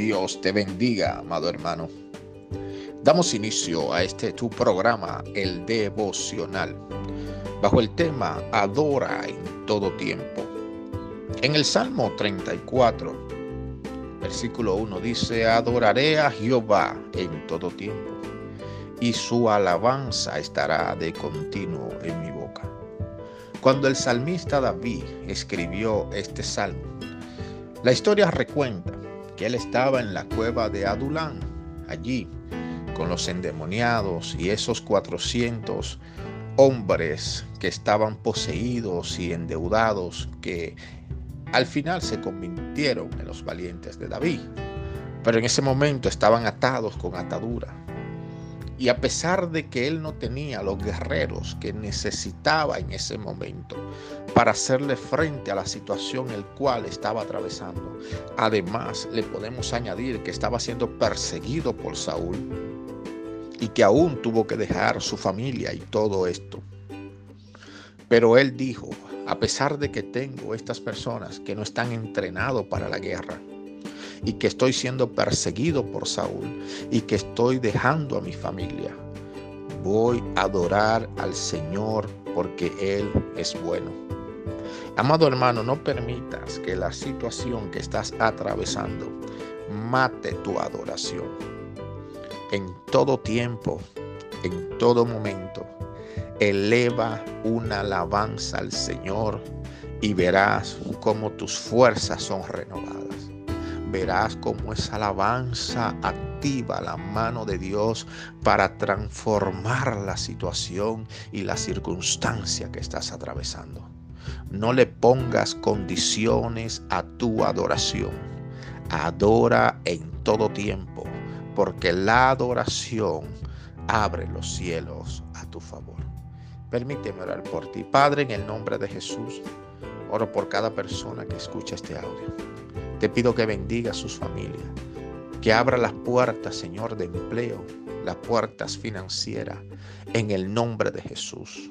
Dios te bendiga, amado hermano. Damos inicio a este tu programa, el devocional, bajo el tema Adora en todo tiempo. En el Salmo 34, versículo 1 dice, Adoraré a Jehová en todo tiempo, y su alabanza estará de continuo en mi boca. Cuando el salmista David escribió este salmo, la historia recuenta que él estaba en la cueva de Adulán, allí, con los endemoniados y esos 400 hombres que estaban poseídos y endeudados, que al final se convirtieron en los valientes de David. Pero en ese momento estaban atados con atadura. Y a pesar de que él no tenía los guerreros que necesitaba en ese momento para hacerle frente a la situación el cual estaba atravesando, además le podemos añadir que estaba siendo perseguido por Saúl y que aún tuvo que dejar su familia y todo esto. Pero él dijo, a pesar de que tengo estas personas que no están entrenados para la guerra, y que estoy siendo perseguido por Saúl y que estoy dejando a mi familia. Voy a adorar al Señor porque Él es bueno. Amado hermano, no permitas que la situación que estás atravesando mate tu adoración. En todo tiempo, en todo momento, eleva una alabanza al Señor y verás cómo tus fuerzas son renovadas verás cómo esa alabanza activa la mano de Dios para transformar la situación y la circunstancia que estás atravesando. No le pongas condiciones a tu adoración. Adora en todo tiempo, porque la adoración abre los cielos a tu favor. Permíteme orar por ti. Padre, en el nombre de Jesús, oro por cada persona que escucha este audio. Te pido que bendiga a sus familias, que abra las puertas, Señor, de empleo, las puertas financieras, en el nombre de Jesús.